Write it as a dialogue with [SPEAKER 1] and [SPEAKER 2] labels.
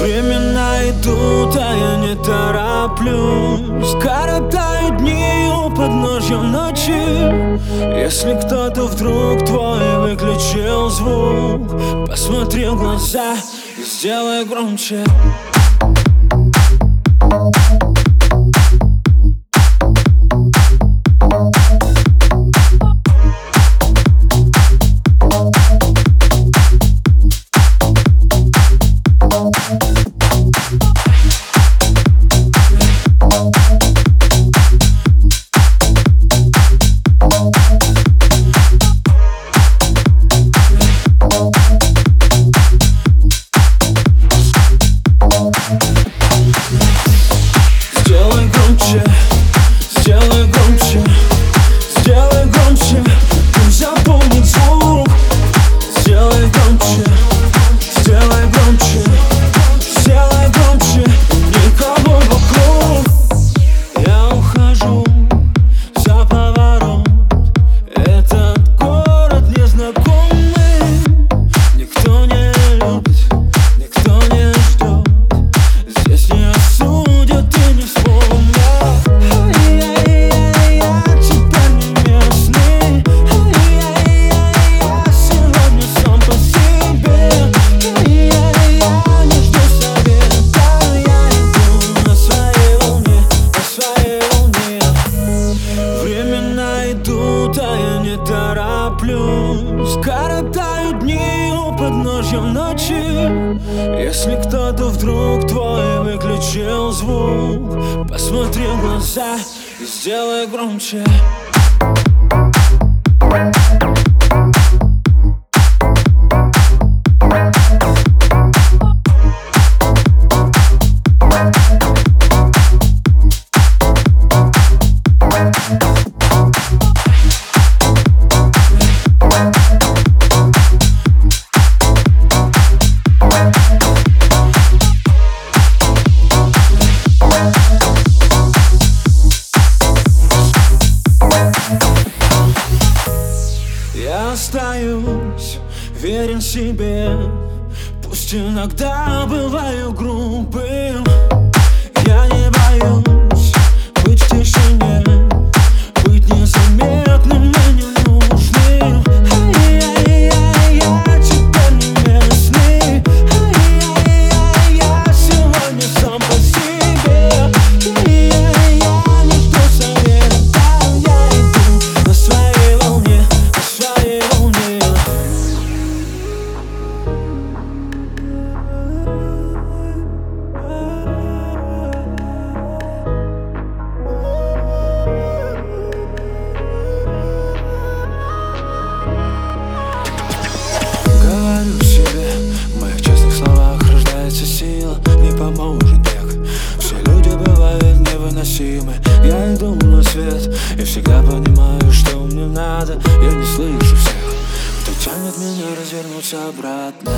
[SPEAKER 1] Времена идут, а я не тороплюсь. Коротаю дни у подножья ночи. Если кто-то вдруг твой выключил звук Посмотри в глаза и сделай громче тороплюсь подножья ночи. Если кто-то вдруг твой выключил звук Посмотри в глаза и сделай громче остаюсь верен себе. Пусть иногда бываю грубым надо Я не слышу всех, кто тянет меня развернуться обратно